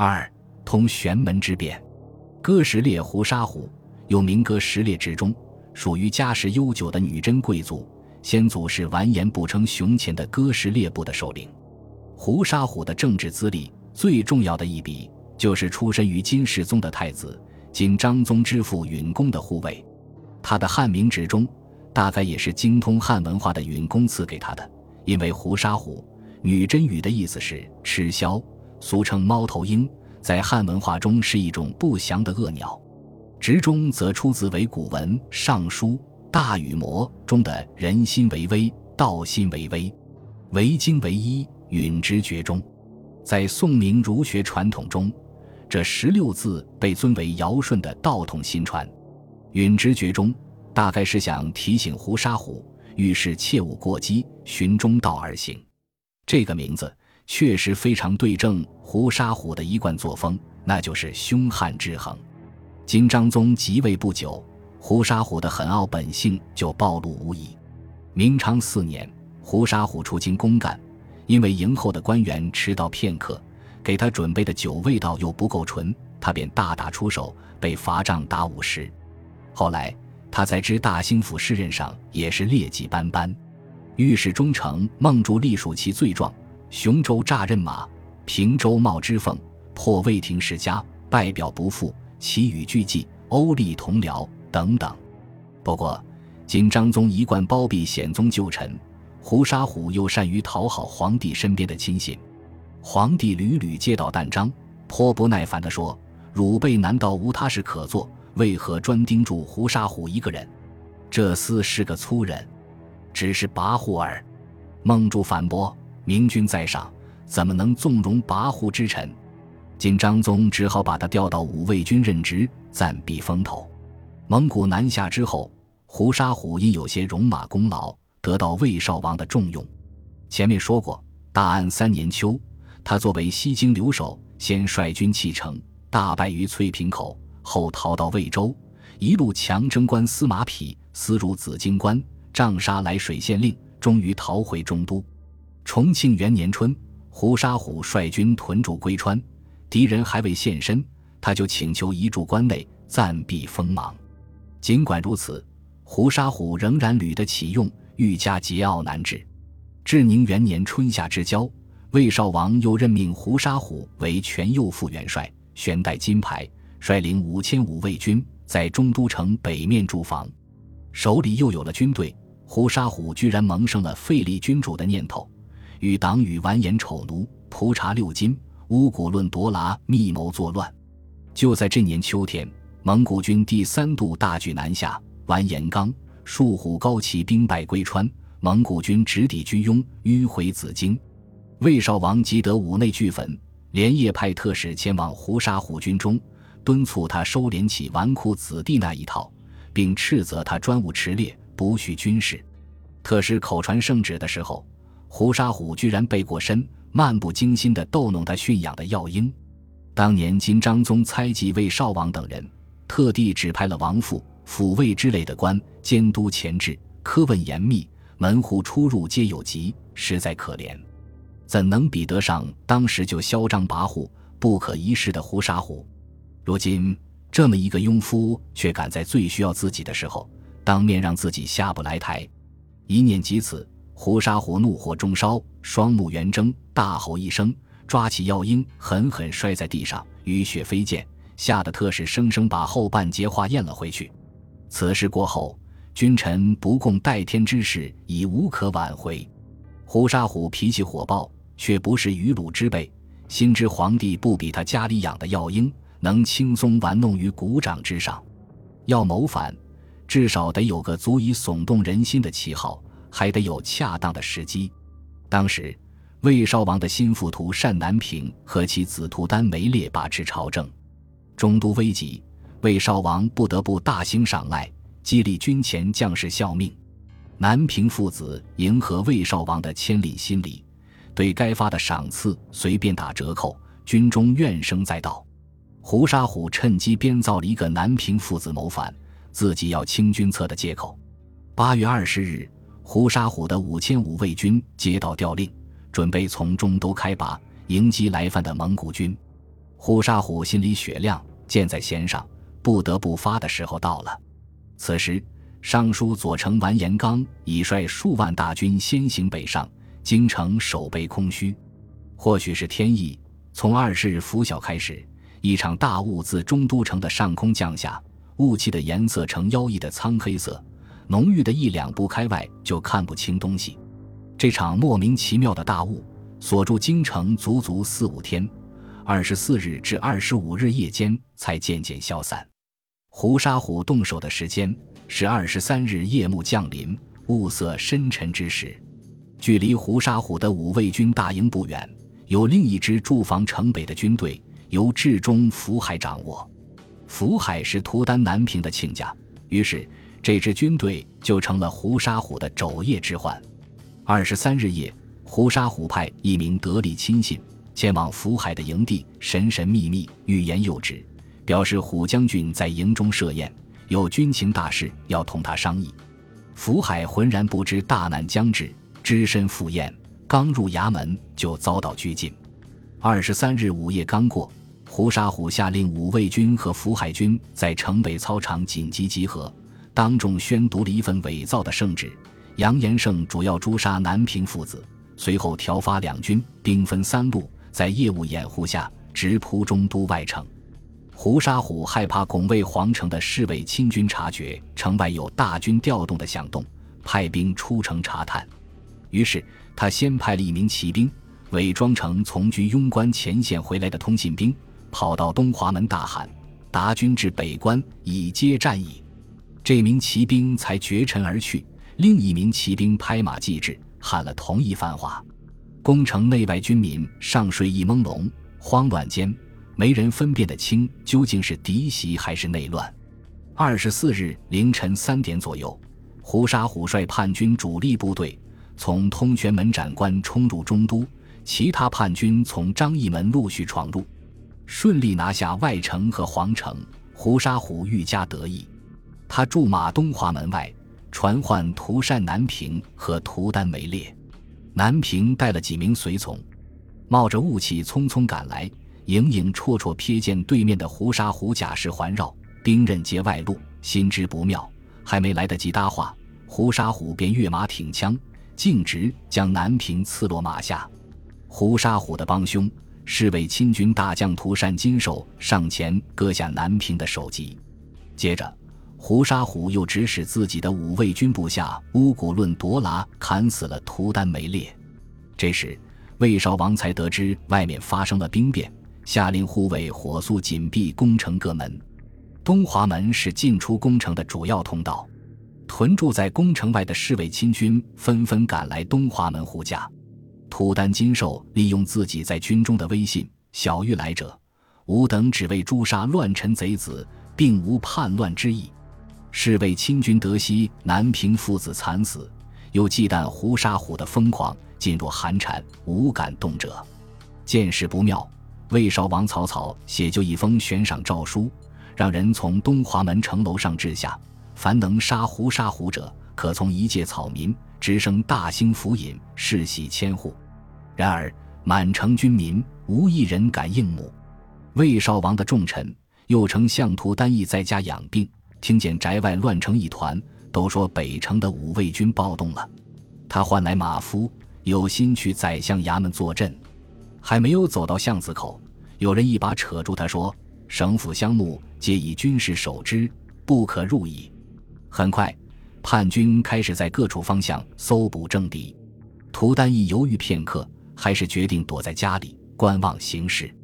二通玄门之变，哥什列胡沙虎又名哥什列之中，属于家世悠久的女真贵族，先祖是完颜不称雄前的哥什列部的首领。胡沙虎的政治资历最重要的一笔，就是出身于金世宗的太子，金章宗之父允恭的护卫。他的汉名之中，大概也是精通汉文化的允恭赐给他的。因为胡沙虎，女真语的意思是吃枭，俗称猫头鹰，在汉文化中是一种不祥的恶鸟。直中则出自为古文《尚书·大禹谟》中的“人心为微，道心为微，为精为一”。允之绝中，在宋明儒学传统中，这十六字被尊为尧舜的道统心传。允之绝中，大概是想提醒胡沙虎，遇事切勿过激，循中道而行。这个名字确实非常对症胡沙虎的一贯作风，那就是凶悍制衡。金章宗即位不久，胡沙虎的狠傲本性就暴露无遗。明昌四年，胡沙虎出京公干。因为迎候的官员迟到片刻，给他准备的酒味道又不够纯，他便大打出手，被罚杖打五十。后来他在知大兴府试任上也是劣迹斑斑。御史中丞孟柱隶属其罪状：雄州诈任马，平州冒之凤，破魏廷世家，拜表不复，其语俱记，欧立同僚等等。不过，今章宗一贯包庇显宗旧臣。胡沙虎又善于讨好皇帝身边的亲信，皇帝屡屡接到弹章，颇不耐烦地说：“汝辈难道无他事可做？为何专盯住胡沙虎一个人？这厮是个粗人，只是跋扈耳。”孟柱反驳：“明君在上，怎么能纵容跋扈之臣？”今章宗只好把他调到武卫军任职，暂避风头。蒙古南下之后，胡沙虎因有些戎马功劳。得到魏少王的重用。前面说过，大安三年秋，他作为西京留守，先率军弃城，大败于翠屏口，后逃到魏州，一路强征关司马匹，私入紫荆关，杖杀来水县令，终于逃回中都。重庆元年春，胡沙虎率军屯驻归川，敌人还未现身，他就请求移驻关内，暂避锋芒。尽管如此，胡沙虎仍然屡得启用。愈加桀骜难治。至宁元年春夏之交，魏少王又任命胡沙虎为全右副元帅，悬带金牌，率领五千五卫军在中都城北面驻防。手里又有了军队，胡沙虎居然萌生了废立君主的念头，与党羽完颜丑奴、蒲察六金、乌古论夺剌密谋作乱。就在这年秋天，蒙古军第三度大举南下，完颜纲。树虎高骑兵败归川，蒙古军直抵居庸，迂回紫荆。魏少王急得五内俱焚，连夜派特使前往胡沙虎军中，敦促他收敛起纨绔子弟那一套，并斥责他专务持猎，不恤军事。特使口传圣旨的时候，胡沙虎居然背过身，漫不经心地逗弄他驯养的药鹰。当年金章宗猜忌魏少王等人，特地指派了王父。抚慰之类的官监督前置，苛问严密，门户出入皆有疾，实在可怜。怎能比得上当时就嚣张跋扈、不可一世的胡沙虎？如今这么一个庸夫，却敢在最需要自己的时候，当面让自己下不来台。一念及此，胡沙虎怒火中烧，双目圆睁，大吼一声，抓起药鹰，狠狠摔在地上，雨血飞溅，吓得特使生生把后半截话咽了回去。此事过后，君臣不共戴天之事已无可挽回。胡沙虎脾气火爆，却不是愚鲁之辈，心知皇帝不比他家里养的药鹰能轻松玩弄于股掌之上。要谋反，至少得有个足以耸动人心的旗号，还得有恰当的时机。当时，魏少王的心腹徒单南平和其子徒丹梅烈把持朝政，中都危急。魏少王不得不大兴赏赖，激励军前将士效命。南平父子迎合魏少王的牵领心理，对该发的赏赐随便打折扣，军中怨声载道。胡沙虎趁机编造了一个南平父子谋反、自己要清军策的借口。八月二十日，胡沙虎的五千五卫军接到调令，准备从中都开拔，迎击来犯的蒙古军。胡沙虎心里雪亮，箭在弦上，不得不发的时候到了。此时，尚书左丞完颜刚已率数万大军先行北上，京城守备空虚。或许是天意，从二十日拂晓开始，一场大雾自中都城的上空降下，雾气的颜色呈妖异的苍黑色，浓郁的一两步开外就看不清东西。这场莫名其妙的大雾锁住京城足足四五天，二十四日至二十五日夜间才渐渐消散。胡沙虎动手的时间是二十三日夜幕降临、雾色深沉之时。距离胡沙虎的五卫军大营不远，有另一支驻防城北的军队，由至中福海掌握。福海是图丹南平的亲家，于是这支军队就成了胡沙虎的昼夜之患。二十三日夜，胡沙虎派一名得力亲信前往福海的营地，神神秘秘、欲言又止。表示虎将军在营中设宴，有军情大事要同他商议。福海浑然不知大难将至，只身赴宴，刚入衙门就遭到拘禁。二十三日午夜刚过，胡沙虎下令五卫军和福海军在城北操场紧急集合，当众宣读了一份伪造的圣旨，扬言胜主要诛杀南平父子。随后调发两军，兵分三路，在业务掩护下直扑中都外城。胡沙虎害怕拱卫皇城的侍卫亲军察觉城外有大军调动的响动，派兵出城查探。于是他先派了一名骑兵，伪装成从居庸关前线回来的通信兵，跑到东华门大喊：“达军至北关，以接战役。”这名骑兵才绝尘而去。另一名骑兵拍马继至，喊了同一番话。宫城内外军民上睡意朦胧，慌乱间。没人分辨得清究竟是敌袭还是内乱。二十四日凌晨三点左右，胡沙虎率叛军主力部队从通玄门斩关冲入中都，其他叛军从张义门陆续闯入，顺利拿下外城和皇城。胡沙虎愈加得意，他驻马东华门外，传唤涂善南平和涂丹为烈。南平带了几名随从，冒着雾气匆匆赶来。影影绰绰瞥见对面的胡沙虎甲士环绕，兵刃皆外露，心知不妙，还没来得及搭话，胡沙虎便跃马挺枪，径直将南平刺落马下。胡沙虎的帮凶是位亲军大将涂善金手上前割下南平的首级，接着胡沙虎又指使自己的五卫军部下乌古论夺拉砍死了图丹梅烈。这时魏少王才得知外面发生了兵变。下令护卫火速紧闭宫城各门，东华门是进出宫城的主要通道。屯驻在宫城外的侍卫亲军纷纷赶来东华门护驾。图丹金兽利用自己在军中的威信，小谕来者，吾等只为诛杀乱臣贼子，并无叛乱之意。侍卫亲军得悉南平父子惨死，又忌惮胡沙虎的疯狂，进入寒蝉，无敢动者。见势不妙。魏少王曹操写就一封悬赏诏书，让人从东华门城楼上掷下，凡能杀胡沙虎者，可从一介草民直升大兴府尹，世袭千户。然而满城军民无一人敢应募。魏少王的重臣又称相图单义在家养病，听见宅外乱成一团，都说北城的五卫军暴动了。他唤来马夫，有心去宰相衙门坐镇。还没有走到巷子口，有人一把扯住他，说：“省府乡目皆以军事守之，不可入矣。”很快，叛军开始在各处方向搜捕政敌。涂丹一犹豫片刻，还是决定躲在家里观望形势。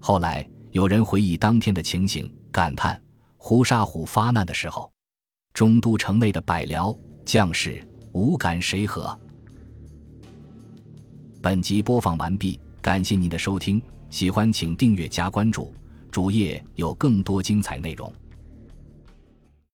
后来，有人回忆当天的情形，感叹：“胡沙虎发难的时候，中都城内的百僚将士无敢谁和。”本集播放完毕。感谢您的收听，喜欢请订阅加关注，主页有更多精彩内容。